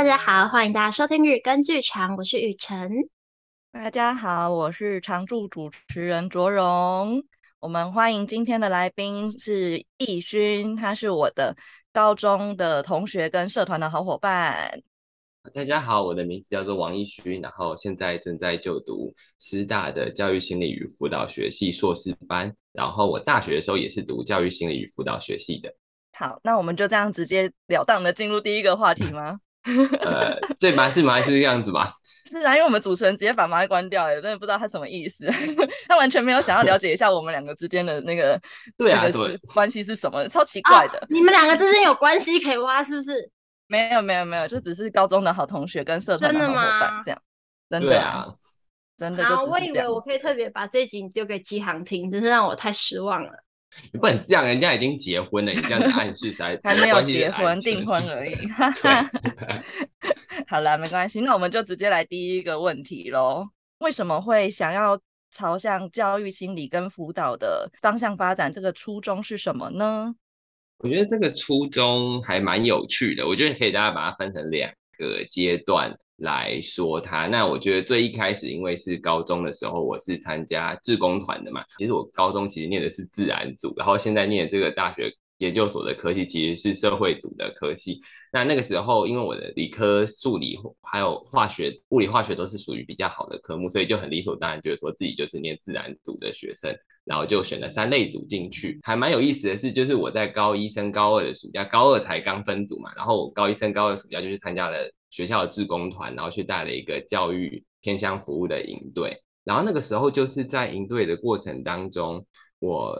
大家好，欢迎大家收听日更剧场，我是雨辰。大家好，我是常驻主持人卓荣。我们欢迎今天的来宾是易勋，他是我的高中的同学跟社团的好伙伴。大家好，我的名字叫做王易勋，然后现在正在就读师大的教育心理与辅导学系硕士班，然后我大学的时候也是读教育心理与辅导学系的。好，那我们就这样直接了当的进入第一个话题吗？呃，对吗？是吗？还是这样子吧？是啊，因为我们主持人直接把麦关掉，真的不知道他什么意思。他完全没有想要了解一下我们两个之间的那个 对啊，那个是关系是什么，超奇怪的。啊、你们两个之间有关系可以挖，是不是？没有，没有，没有，就只是高中的好同学跟社团的好伙伴这样。真的啊，真的。好，我以为我可以特别把这集丢给机航听，真是让我太失望了。你不能这样，人家已经结婚了，你这样子暗示才 还没有结婚订婚而已。好了，没关系，那我们就直接来第一个问题喽。为什么会想要朝向教育心理跟辅导的方向发展？这个初衷是什么呢？我觉得这个初衷还蛮有趣的，我觉得可以大家把它分成两个阶段。来说他，那我觉得最一开始，因为是高中的时候，我是参加志工团的嘛。其实我高中其实念的是自然组，然后现在念这个大学研究所的科系其实是社会组的科系。那那个时候，因为我的理科、数理还有化学、物理、化学都是属于比较好的科目，所以就很理所当然觉得说自己就是念自然组的学生，然后就选了三类组进去。还蛮有意思的是，就是我在高一升高二的暑假，高二才刚分组嘛，然后我高一升高二暑假就去参加了。学校的志工团，然后去带了一个教育偏向服务的营队，然后那个时候就是在营队的过程当中，我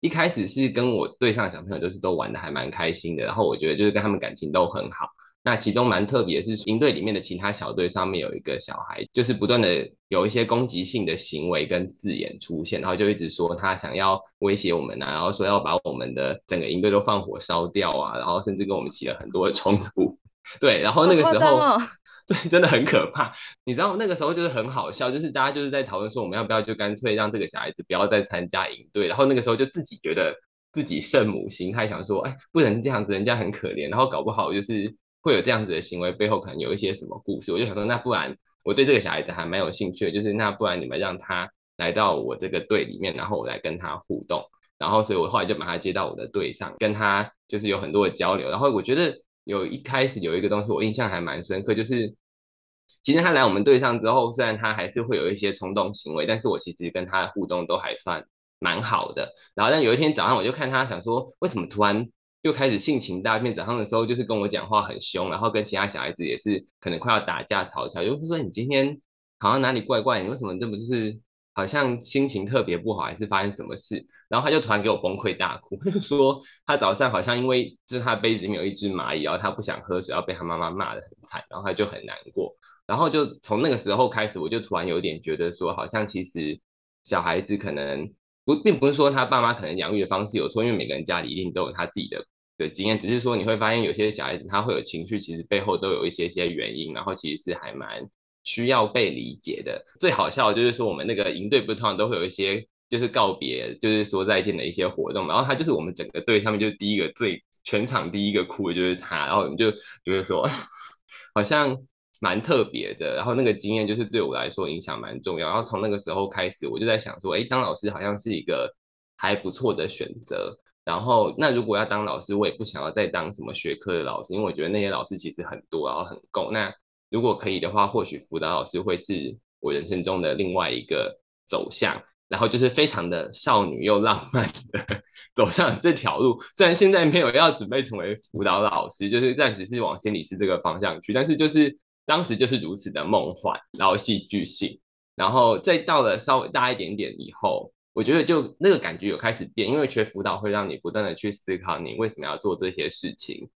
一开始是跟我队上的小朋友就是都玩得还蛮开心的，然后我觉得就是跟他们感情都很好。那其中蛮特别的是，营队里面的其他小队上面有一个小孩，就是不断的有一些攻击性的行为跟字眼出现，然后就一直说他想要威胁我们啊，然后说要把我们的整个营队都放火烧掉啊，然后甚至跟我们起了很多的冲突。对，然后那个时候，哦、对，真的很可怕。你知道那个时候就是很好笑，就是大家就是在讨论说，我们要不要就干脆让这个小孩子不要再参加营队。然后那个时候就自己觉得自己圣母心，还想说，哎，不能这样子，人家很可怜。然后搞不好就是会有这样子的行为，背后可能有一些什么故事。我就想说，那不然我对这个小孩子还蛮有兴趣的，就是那不然你们让他来到我这个队里面，然后我来跟他互动。然后所以我后来就把他接到我的队上，跟他就是有很多的交流。然后我觉得。有一开始有一个东西我印象还蛮深刻，就是其实他来我们队上之后，虽然他还是会有一些冲动行为，但是我其实跟他的互动都还算蛮好的。然后但有一天早上我就看他想说，为什么突然就开始性情大变？早上的时候就是跟我讲话很凶，然后跟其他小孩子也是可能快要打架吵起来，就是说你今天好像哪里怪怪，你为什么这么就是？好像心情特别不好，还是发生什么事？然后他就突然给我崩溃大哭，他 就说他早上好像因为就是他杯子里面有一只蚂蚁，然后他不想喝水，要被他妈妈骂得很惨，然后他就很难过。然后就从那个时候开始，我就突然有点觉得说，好像其实小孩子可能不，并不是说他爸妈可能养育的方式有错，因为每个人家里一定都有他自己的的经验，只是说你会发现有些小孩子他会有情绪，其实背后都有一些些原因，然后其实是还蛮。需要被理解的。最好笑的就是说，我们那个营队不是通常都会有一些就是告别，就是说再见的一些活动，然后他就是我们整个队上面就第一个最全场第一个哭的就是他，然后我们就觉得说 好像蛮特别的，然后那个经验就是对我来说影响蛮重要，然后从那个时候开始我就在想说，哎，当老师好像是一个还不错的选择，然后那如果要当老师，我也不想要再当什么学科的老师，因为我觉得那些老师其实很多，然后很够。那。如果可以的话，或许辅导老师会是我人生中的另外一个走向，然后就是非常的少女又浪漫的 走上这条路。虽然现在没有要准备成为辅导老师，就是暂时是往心理师这个方向去，但是就是当时就是如此的梦幻，然后戏剧性，然后再到了稍微大一点点以后，我觉得就那个感觉有开始变，因为学辅导会让你不断的去思考你为什么要做这些事情。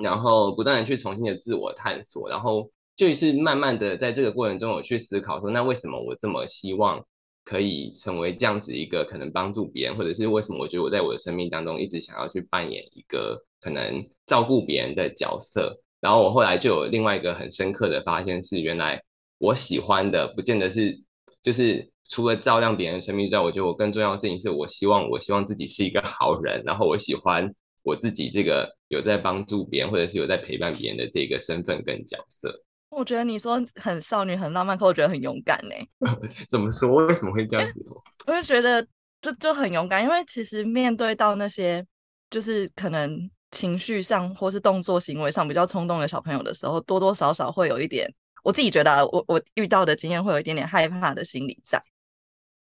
然后不断的去重新的自我探索，然后就是慢慢的在这个过程中，我去思考说，那为什么我这么希望可以成为这样子一个可能帮助别人，或者是为什么我觉得我在我的生命当中一直想要去扮演一个可能照顾别人的角色。然后我后来就有另外一个很深刻的发现是，原来我喜欢的不见得是就是除了照亮别人生命之外，我觉得我更重要的事情是我希望我希望自己是一个好人，然后我喜欢我自己这个。有在帮助别人，或者是有在陪伴别人的这个身份跟角色。我觉得你说很少女、很浪漫，可我觉得很勇敢呢。怎么说？为什么会这样子？我就觉得就就很勇敢，因为其实面对到那些就是可能情绪上或是动作行为上比较冲动的小朋友的时候，多多少少会有一点，我自己觉得、啊、我我遇到的经验会有一点点害怕的心理在。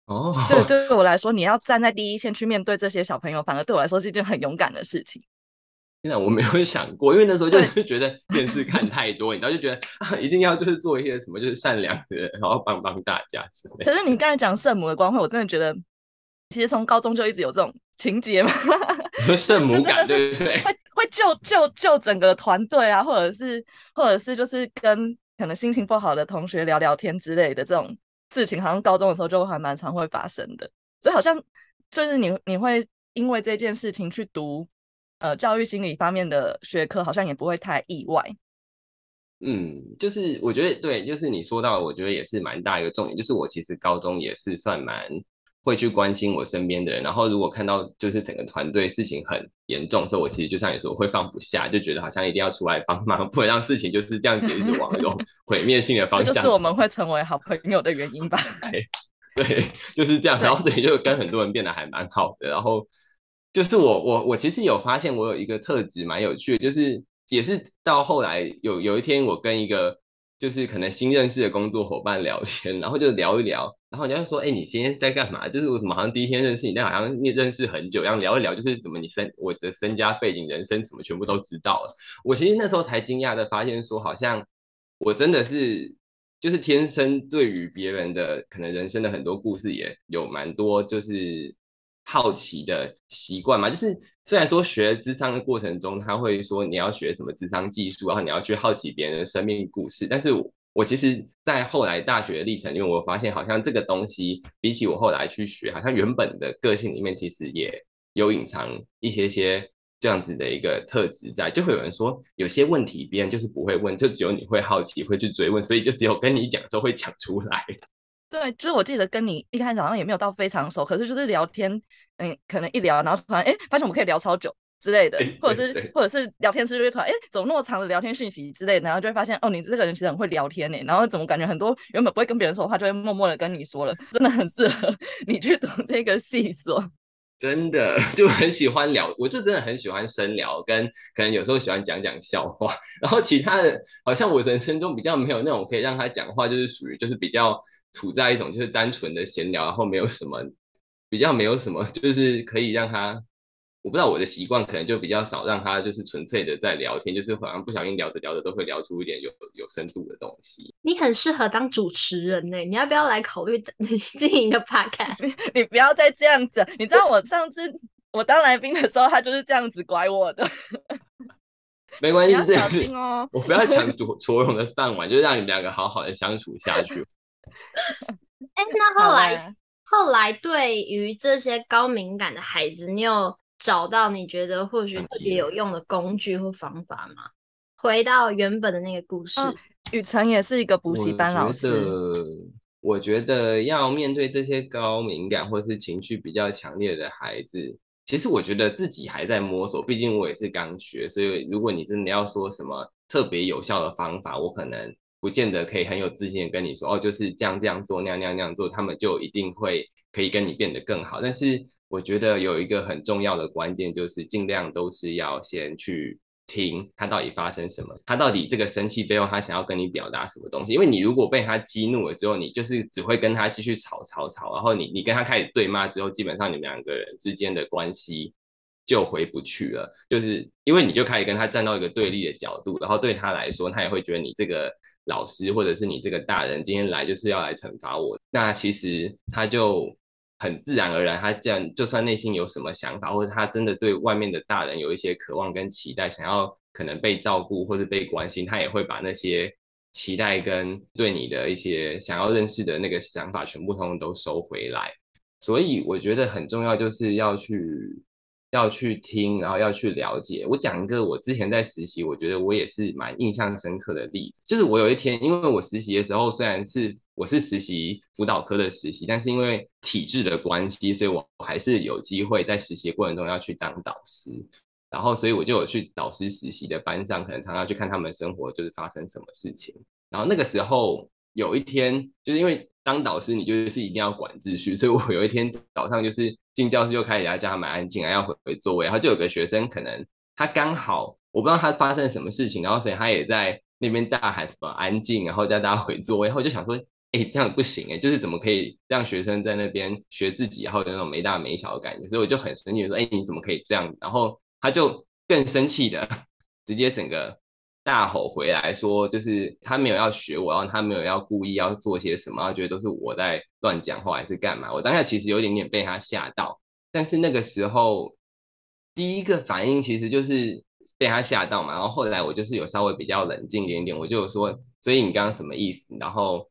哦，对，对我来说，你要站在第一线去面对这些小朋友，反而对我来说是一件很勇敢的事情。现在我没有想过，因为那时候就是觉得电视看太多，你知道就觉得啊，一定要就是做一些什么，就是善良的人，然后帮帮大家。可是你刚才讲圣母的光辉，我真的觉得，其实从高中就一直有这种情节嘛，圣母感，对不对？会会救救救整个团队啊，或者是或者是就是跟可能心情不好的同学聊聊天之类的这种事情，好像高中的时候就还蛮常会发生的。所以好像就是你你会因为这件事情去读。呃，教育心理方面的学科好像也不会太意外。嗯，就是我觉得对，就是你说到，我觉得也是蛮大一个重点。就是我其实高中也是算蛮会去关心我身边的人，然后如果看到就是整个团队事情很严重之后，我其实就像你说，我会放不下，就觉得好像一定要出来帮忙，不会让事情就是这样子一直往那种 毁灭性的方向。就是我们会成为好朋友的原因吧？对，对，就是这样。然后所以就跟很多人变得还蛮好的，然后。就是我我我其实有发现我有一个特质蛮有趣的，就是也是到后来有有一天我跟一个就是可能新认识的工作伙伴聊天，然后就聊一聊，然后人家说：“哎，你今天在干嘛？”就是我怎么好像第一天认识你，但好像你认识很久一样，聊一聊就是怎么你身我的身家背景、人生怎么全部都知道了。我其实那时候才惊讶的发现说，好像我真的是就是天生对于别人的可能人生的很多故事也有蛮多就是。好奇的习惯嘛，就是虽然说学咨商的过程中，他会说你要学什么咨商技术，然后你要去好奇别人的生命故事，但是我，我其实，在后来大学的历程，因为我发现好像这个东西比起我后来去学，好像原本的个性里面其实也有隐藏一些些这样子的一个特质在，就会有人说有些问题别人就是不会问，就只有你会好奇会去追问，所以就只有跟你讲的时候会讲出来。对，就是我记得跟你一开始好像也没有到非常熟，可是就是聊天，嗯，可能一聊，然后突然哎，发现我们可以聊超久之类的，或者是或者是聊天室就会突然哎，怎么那么长的聊天讯息之类的，然后就会发现哦，你这个人其实很会聊天呢，然后怎么感觉很多原本不会跟别人说的话，就会默默的跟你说了，真的很适合你去读这个系所，真的 就很喜欢聊，我就真的很喜欢深聊，跟可能有时候喜欢讲讲笑话，然后其他的好像我人生中比较没有那种可以让他讲话，就是属于就是比较。处在一种就是单纯的闲聊，然后没有什么比较没有什么，就是可以让他，我不知道我的习惯可能就比较少让他就是纯粹的在聊天，就是好像不小心聊着聊着都会聊出一点有有深度的东西。你很适合当主持人呢，你要不要来考虑 经营一个 podcast？你不要再这样子，你知道我上次我当来宾的时候，他就是这样子拐我的。没关系，这样子哦，我不要抢卓卓荣的饭碗，就是让你们两个好好的相处下去。哎，那后来、啊、后来，对于这些高敏感的孩子，你有找到你觉得或许特别有用的工具或方法吗？回到原本的那个故事，雨辰也是一个补习班老师。我觉得要面对这些高敏感或是情绪比较强烈的孩子，其实我觉得自己还在摸索，毕竟我也是刚学，所以如果你真的要说什么特别有效的方法，我可能。不见得可以很有自信的跟你说哦，就是这样这样做，那样那样那样做，他们就一定会可以跟你变得更好。但是我觉得有一个很重要的关键，就是尽量都是要先去听他到底发生什么，他到底这个生气背后他想要跟你表达什么东西。因为你如果被他激怒了之后，你就是只会跟他继续吵吵吵，然后你你跟他开始对骂之后，基本上你们两个人之间的关系就回不去了，就是因为你就开始跟他站到一个对立的角度，然后对他来说，他也会觉得你这个。老师或者是你这个大人今天来就是要来惩罚我，那其实他就很自然而然，他这样就算内心有什么想法，或者他真的对外面的大人有一些渴望跟期待，想要可能被照顾或者被关心，他也会把那些期待跟对你的一些想要认识的那个想法全部通通都收回来。所以我觉得很重要，就是要去。要去听，然后要去了解。我讲一个我之前在实习，我觉得我也是蛮印象深刻的例子。就是我有一天，因为我实习的时候虽然是我是实习辅导科的实习，但是因为体制的关系，所以我还是有机会在实习过程中要去当导师。然后所以我就有去导师实习的班上，可能常常去看他们生活就是发生什么事情。然后那个时候有一天，就是因为当导师你就是一定要管秩序，所以我有一天早上就是进教室就开始要叫他们安静，还要回回座位，然后就有个学生可能他刚好我不知道他发生什么事情，然后所以他也在那边大喊什么安静，然后叫大家回座位，然后我就想说。哎，这样不行哎，就是怎么可以让学生在那边学自己，然后有那种没大没小的感觉，所以我就很生气，说：“哎，你怎么可以这样？”然后他就更生气的，直接整个大吼回来说：“就是他没有要学我，然后他没有要故意要做些什么，他觉得都是我在乱讲话还是干嘛？”我当下其实有点点被他吓到，但是那个时候第一个反应其实就是被他吓到嘛，然后后来我就是有稍微比较冷静一点点，我就说：“所以你刚刚什么意思？”然后。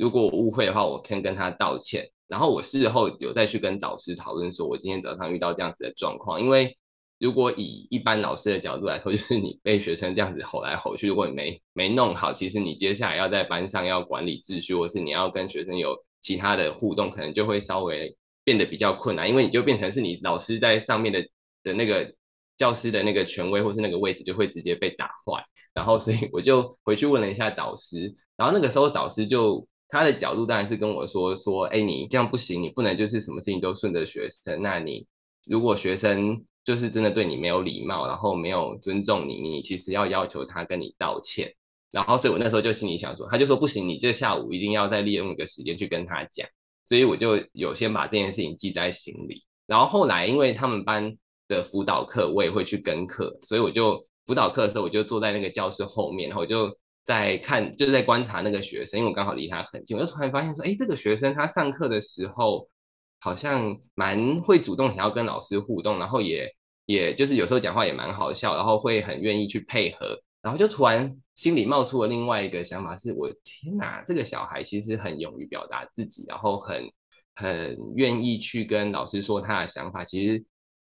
如果我误会的话，我先跟他道歉。然后我事后有再去跟导师讨论，说我今天早上遇到这样子的状况。因为如果以一般老师的角度来说，就是你被学生这样子吼来吼去，如果你没没弄好，其实你接下来要在班上要管理秩序，或是你要跟学生有其他的互动，可能就会稍微变得比较困难。因为你就变成是你老师在上面的的那个教师的那个权威，或是那个位置就会直接被打坏。然后所以我就回去问了一下导师，然后那个时候导师就。他的角度当然是跟我说说，哎，你这样不行，你不能就是什么事情都顺着学生。那你如果学生就是真的对你没有礼貌，然后没有尊重你，你其实要要求他跟你道歉。然后，所以我那时候就心里想说，他就说不行，你这下午一定要再利用一个时间去跟他讲。所以我就有先把这件事情记在心里。然后后来，因为他们班的辅导课我也会去跟课，所以我就辅导课的时候，我就坐在那个教室后面，然后我就。在看，就是在观察那个学生，因为我刚好离他很近，我就突然发现说，哎，这个学生他上课的时候好像蛮会主动想要跟老师互动，然后也也就是有时候讲话也蛮好笑，然后会很愿意去配合，然后就突然心里冒出了另外一个想法，是我天哪，这个小孩其实很勇于表达自己，然后很很愿意去跟老师说他的想法，其实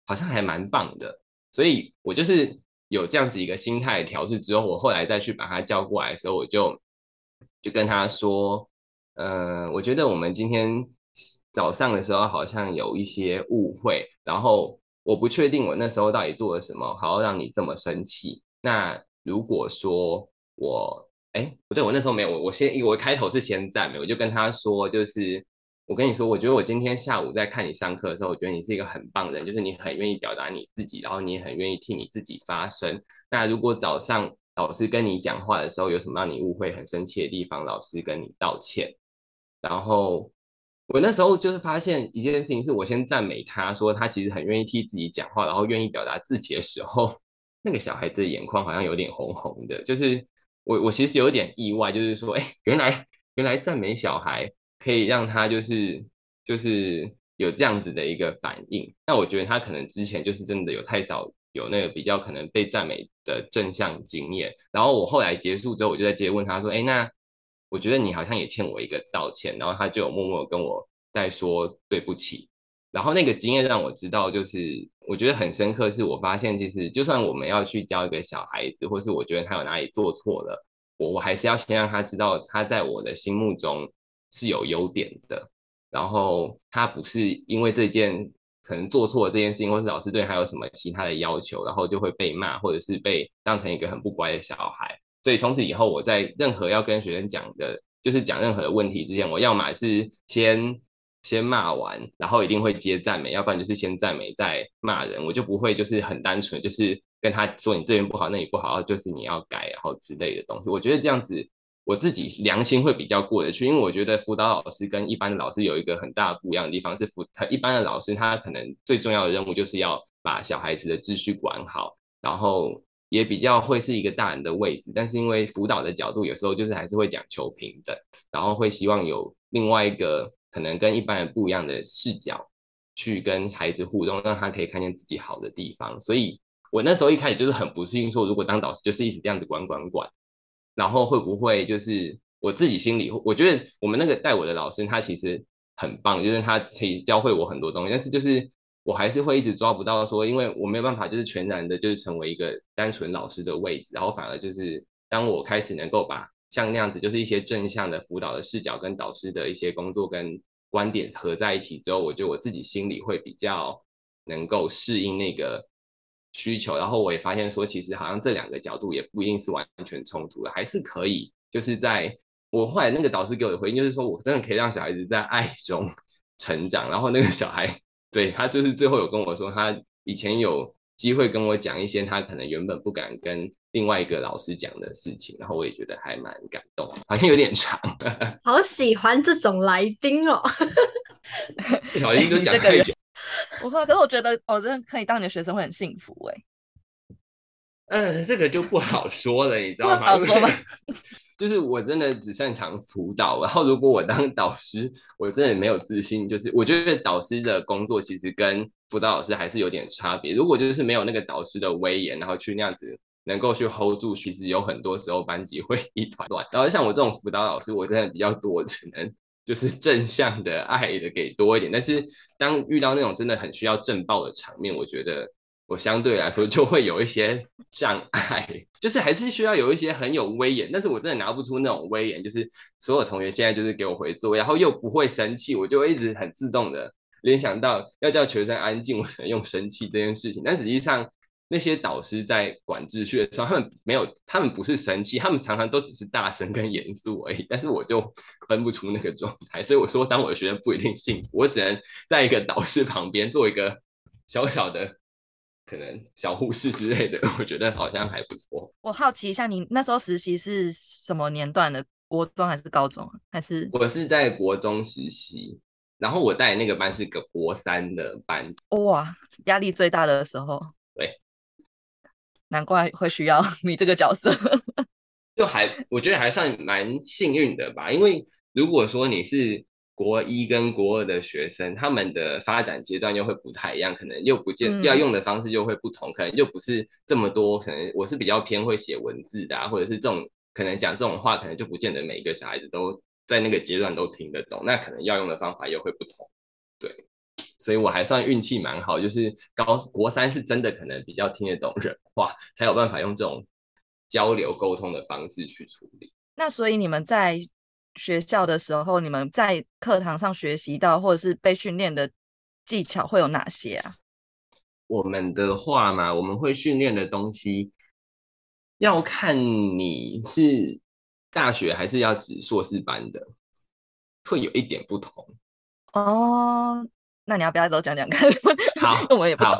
好像还蛮棒的，所以我就是。有这样子一个心态调试之后，我后来再去把他叫过来的时候，我就就跟他说，呃，我觉得我们今天早上的时候好像有一些误会，然后我不确定我那时候到底做了什么，好让你这么生气。那如果说我，哎，不对，我那时候没有，我我先我开头是先赞美，我就跟他说，就是。我跟你说，我觉得我今天下午在看你上课的时候，我觉得你是一个很棒的人，就是你很愿意表达你自己，然后你也很愿意替你自己发声。那如果早上老师跟你讲话的时候有什么让你误会、很生气的地方，老师跟你道歉。然后我那时候就是发现一件事情，是我先赞美他说他其实很愿意替自己讲话，然后愿意表达自己的时候，那个小孩子的眼眶好像有点红红的。就是我我其实有点意外，就是说，哎，原来原来赞美小孩。可以让他就是就是有这样子的一个反应，那我觉得他可能之前就是真的有太少有那个比较可能被赞美的正向经验，然后我后来结束之后，我就在直接问他说：“哎，那我觉得你好像也欠我一个道歉。”然后他就有默默跟我在说对不起。然后那个经验让我知道，就是我觉得很深刻，是我发现其实就算我们要去教一个小孩子，或是我觉得他有哪里做错了，我我还是要先让他知道他在我的心目中。是有优点的，然后他不是因为这件可能做错了这件事情，或是老师对他有什么其他的要求，然后就会被骂，或者是被当成一个很不乖的小孩。所以从此以后，我在任何要跟学生讲的，就是讲任何的问题之前，我要么是先先骂完，然后一定会接赞美，要不然就是先赞美再骂人，我就不会就是很单纯，就是跟他说你这边不好，那里不好，就是你要改，然后之类的东西。我觉得这样子。我自己良心会比较过得去，因为我觉得辅导老师跟一般的老师有一个很大的不一样的地方是辅，他一般的老师他可能最重要的任务就是要把小孩子的秩序管好，然后也比较会是一个大人的位置。但是因为辅导的角度有时候就是还是会讲求平等，然后会希望有另外一个可能跟一般人不一样的视角去跟孩子互动，让他可以看见自己好的地方。所以我那时候一开始就是很不适应，说如果当导师就是一直这样子管管管。然后会不会就是我自己心里，我觉得我们那个带我的老师他其实很棒，就是他可以教会我很多东西，但是就是我还是会一直抓不到说，因为我没有办法就是全然的就是成为一个单纯老师的位置，然后反而就是当我开始能够把像那样子就是一些正向的辅导的视角跟导师的一些工作跟观点合在一起之后，我觉得我自己心里会比较能够适应那个需求，然后我也发现说，其实好像这两个角度也不一定是完全冲突的，还是可以，就是在我后来那个导师给我的回应，就是说我真的可以让小孩子在爱中 成长，然后那个小孩对他就是最后有跟我说，他以前有机会跟我讲一些他可能原本不敢跟另外一个老师讲的事情，然后我也觉得还蛮感动，好像有点长，好喜欢这种来宾哦，小心都讲太久。我说，可是我觉得我真的可以当你的学生会很幸福哎、欸。嗯，这个就不好说了，你知道吗？好说吗？就是我真的只擅长辅导，然后如果我当导师，我真的没有自信。就是我觉得导师的工作其实跟辅导老师还是有点差别。如果就是没有那个导师的威严，然后去那样子能够去 hold 住，其实有很多时候班级会一团乱。然后像我这种辅导老师，我真的比较多，只能。就是正向的爱的给多一点，但是当遇到那种真的很需要正报的场面，我觉得我相对来说就会有一些障碍，就是还是需要有一些很有威严，但是我真的拿不出那种威严，就是所有同学现在就是给我回座，然后又不会生气，我就一直很自动的联想到要叫学生安静，我只能用生气这件事情，但实际上。那些导师在管秩序的时候，他们没有，他们不是生气，他们常常都只是大声跟严肃而已。但是我就分不出那个状态，所以我说，当我的学生不一定幸福，我只能在一个导师旁边做一个小小的可能小护士之类的，我觉得好像还不错。我好奇一下，你那时候实习是什么年段的？国中还是高中？还是我是在国中实习，然后我带那个班是个国三的班。哇，压力最大的时候。对。难怪会需要 你这个角色，就还我觉得还算蛮幸运的吧。因为如果说你是国一跟国二的学生，他们的发展阶段又会不太一样，可能又不见要用的方式又会不同，嗯、可能又不是这么多。可能我是比较偏会写文字的，啊，或者是这种可能讲这种话，可能就不见得每一个小孩子都在那个阶段都听得懂。那可能要用的方法又会不同，对。所以我还算运气蛮好，就是高国三是真的可能比较听得懂人话，才有办法用这种交流沟通的方式去处理。那所以你们在学校的时候，你们在课堂上学习到或者是被训练的技巧会有哪些啊？我们的话嘛，我们会训练的东西要看你是大学还是要指硕士班的，会有一点不同哦。那你要不要都讲讲看？好，我也不懂。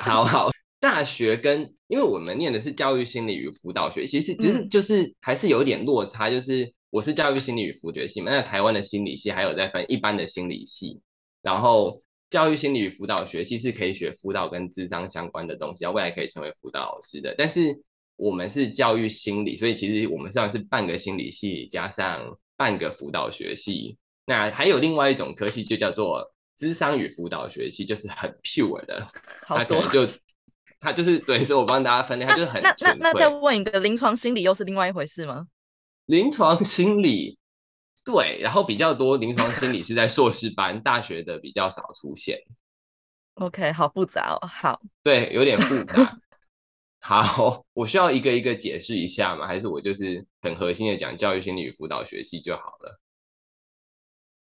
好 好，大学跟因为我们念的是教育心理与辅导学，其实只是就是还是有一点落差。就是我是教育心理与辅觉系嘛，那台湾的心理系还有在分一般的心理系，然后教育心理与辅导学系是可以学辅导跟智商相关的东西，未来可以成为辅导老师的。但是我们是教育心理，所以其实我们算是半个心理系加上半个辅导学系。那还有另外一种科系就叫做。智商与辅导学系就是很 pure 的，他可能就他就是对，所以我帮大家分类，他就是很那那那，那再问一个，临床心理又是另外一回事吗？临床心理对，然后比较多临床心理是在硕士班，大学的比较少出现。OK，好复杂哦，好，对，有点复杂。好，我需要一个一个解释一下吗？还是我就是很核心的讲教育心理与辅导学系就好了？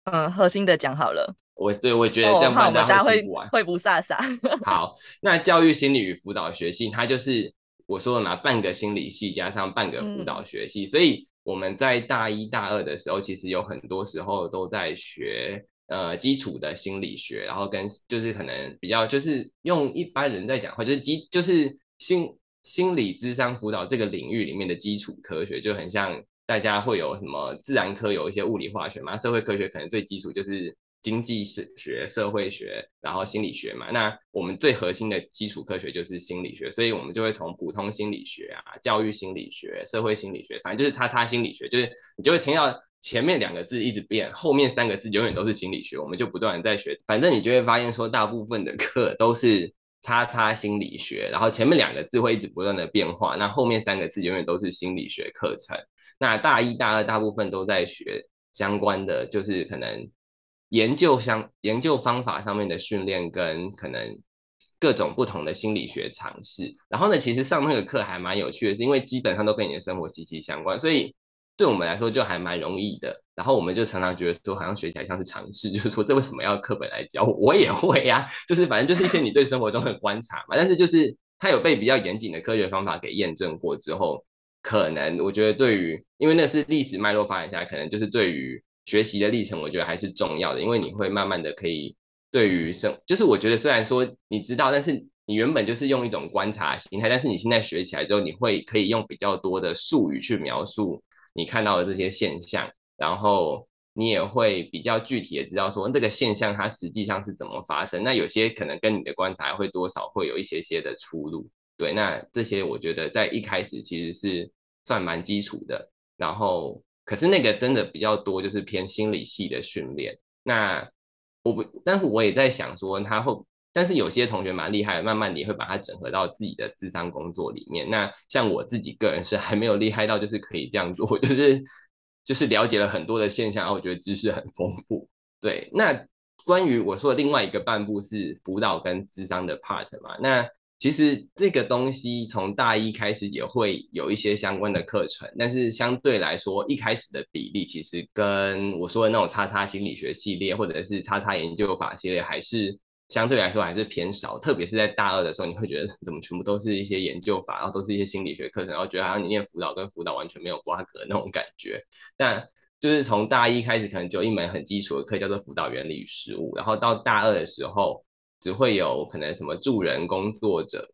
嗯，核心的讲好了。我对我觉得这样大家会不会不飒飒。好，那教育心理与辅导学系，它就是我说的嘛，半个心理系加上半个辅导学系，嗯、所以我们在大一大二的时候，其实有很多时候都在学呃基础的心理学，然后跟就是可能比较就是用一般人在讲话，就是基就是心心理智商辅导这个领域里面的基础科学，就很像大家会有什么自然科有一些物理化学嘛，社会科学可能最基础就是。经济学、社会学，然后心理学嘛。那我们最核心的基础科学就是心理学，所以我们就会从普通心理学啊、教育心理学、社会心理学，反正就是叉叉心理学，就是你就会听到前面两个字一直变，后面三个字永远都是心理学。我们就不断在学，反正你就会发现说，大部分的课都是叉叉心理学，然后前面两个字会一直不断的变化，那后面三个字永远都是心理学课程。那大一、大二大部分都在学相关的，就是可能。研究相研究方法上面的训练跟可能各种不同的心理学尝试，然后呢，其实上那个课还蛮有趣的，是因为基本上都跟你的生活息息相关，所以对我们来说就还蛮容易的。然后我们就常常觉得说，好像学起来像是尝试，就是说这为什么要课本来教我？我也会呀、就是反正就是一些你对生活中的观察嘛。但是就是它有被比较严谨的科学方法给验证过之后，可能我觉得对于，因为那是历史脉络发展下来，可能就是对于学习的历程，我觉得还是重要的，因为你会慢慢的可以对于生，就是我觉得虽然说你知道，但是你原本就是用一种观察心态，但是你现在学起来之后，你会可以用比较多的术语去描述你看到的这些现象，然后。你也会比较具体的知道说这个现象它实际上是怎么发生。那有些可能跟你的观察会多少会有一些些的出入。对，那这些我觉得在一开始其实是算蛮基础的。然后，可是那个真的比较多，就是偏心理系的训练。那我不，但是我也在想说他会，但是有些同学蛮厉害，慢慢你会把它整合到自己的智商工作里面。那像我自己个人是还没有厉害到就是可以这样做，就是。就是了解了很多的现象，然后我觉得知识很丰富。对，那关于我说的另外一个半部是辅导跟智商的 part 嘛，那其实这个东西从大一开始也会有一些相关的课程，但是相对来说一开始的比例其实跟我说的那种叉叉心理学系列或者是叉叉研究法系列还是。相对来说还是偏少，特别是在大二的时候，你会觉得 怎么全部都是一些研究法，然后都是一些心理学课程，然后觉得好像你念辅导跟辅导完全没有瓜葛那种感觉。但就是从大一开始，可能就一门很基础的课叫做辅导原理与实务，然后到大二的时候，只会有可能什么助人工作者，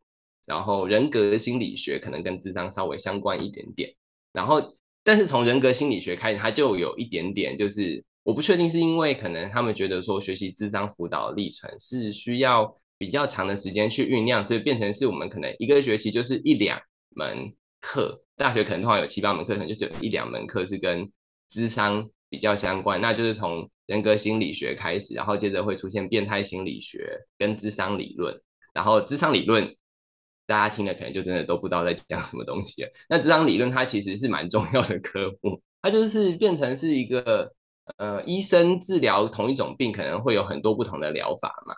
然后人格心理学可能跟智商稍微相关一点点，然后但是从人格心理学开始，它就有一点点就是。我不确定是因为可能他们觉得说学习智商辅导的历程是需要比较长的时间去酝酿，所以变成是我们可能一个学期就是一两门课，大学可能通常有七八门课程，就只有一两门课是跟智商比较相关，那就是从人格心理学开始，然后接着会出现变态心理学跟智商理论，然后智商理论大家听了可能就真的都不知道在讲什么东西了。那智商理论它其实是蛮重要的科目，它就是变成是一个。呃，医生治疗同一种病可能会有很多不同的疗法嘛。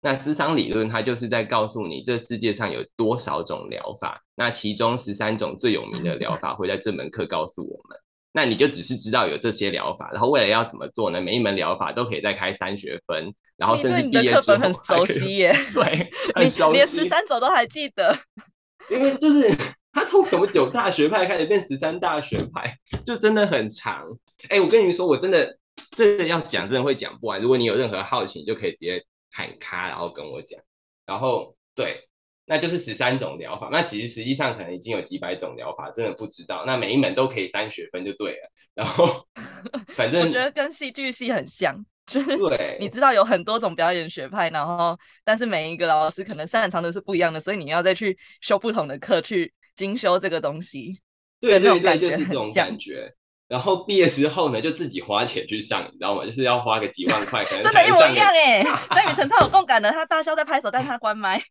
那智商理论它就是在告诉你，这世界上有多少种疗法，那其中十三种最有名的疗法会在这门课告诉我们。那你就只是知道有这些疗法，然后未来要怎么做呢？每一门疗法都可以再开三学分，然后甚至毕业之后很熟悉耶。对，很熟悉，连十三种都还记得。因为就是他从什么九大学派开始变十三大学派，就真的很长。哎、欸，我跟你说，我真的这个要讲，真的会讲不完。如果你有任何好奇，你就可以直接喊卡，然后跟我讲。然后对，那就是十三种疗法。那其实实际上可能已经有几百种疗法，真的不知道。那每一门都可以单学分就对了。然后 反正我觉得跟戏剧系很像，就是对，你知道有很多种表演学派，然后但是每一个老师可能擅长的是不一样的，所以你要再去修不同的课去精修这个东西。对对对，就是这种感觉。然后毕业之后呢，就自己花钱去上，你知道吗？就是要花个几万块，可能 真的，一模一样哎。跟雨辰超有共感的，他大笑在拍手，但他关麦。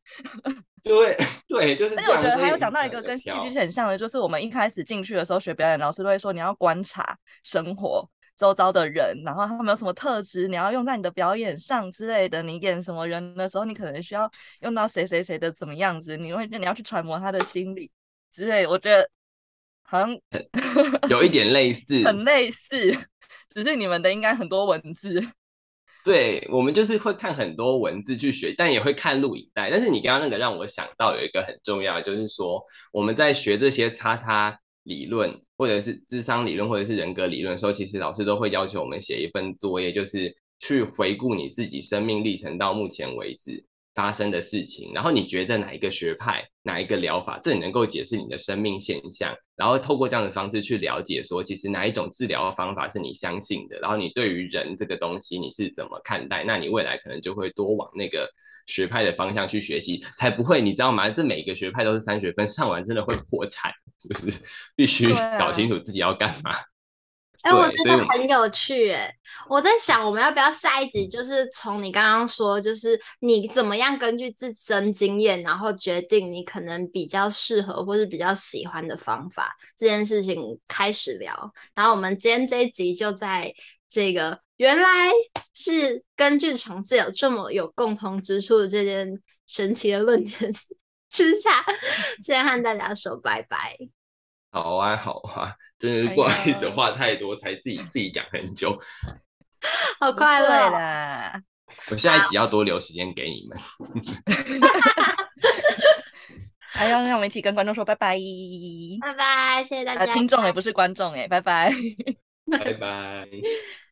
对对，就是。而且我觉得还有讲到一个跟戏剧系很像的，就是我们一开始进去的时候学表演，老师都会说你要观察生活周遭的人，然后他们有什么特质，你要用在你的表演上之类的。你演什么人的时候，你可能需要用到谁谁谁的怎么样子，你会你要去揣摩他的心理之类。我觉得。好像有一点类似，很类似，只是你们的应该很多文字。对，我们就是会看很多文字去学，但也会看录影带。但是你刚刚那个让我想到有一个很重要的，就是说我们在学这些叉叉理论，或者是智商理论，或者是人格理论的时候，其实老师都会要求我们写一份作业，就是去回顾你自己生命历程到目前为止。发生的事情，然后你觉得哪一个学派、哪一个疗法，这里能够解释你的生命现象，然后透过这样的方式去了解，说其实哪一种治疗方法是你相信的，然后你对于人这个东西你是怎么看待，那你未来可能就会多往那个学派的方向去学习，才不会你知道吗？这每一个学派都是三学分，上完真的会破产，就是必须搞清楚自己要干嘛。哎、欸，我觉得很有趣哎！我在想，我们要不要下一集就是从你刚刚说，就是你怎么样根据自身经验，然后决定你可能比较适合或是比较喜欢的方法这件事情开始聊。然后我们今天这一集就在这个原来是跟剧场自有这么有共同之处的这件神奇的论点 之下，先和大家说拜拜。好啊，好啊。真是不好意思，话太多，才自己自己讲很久。好快乐啦！我下一集要多留时间给你们。还要让我们一起跟观众说拜拜，拜拜，谢谢大家。听众也不是观众哎，拜拜，拜拜。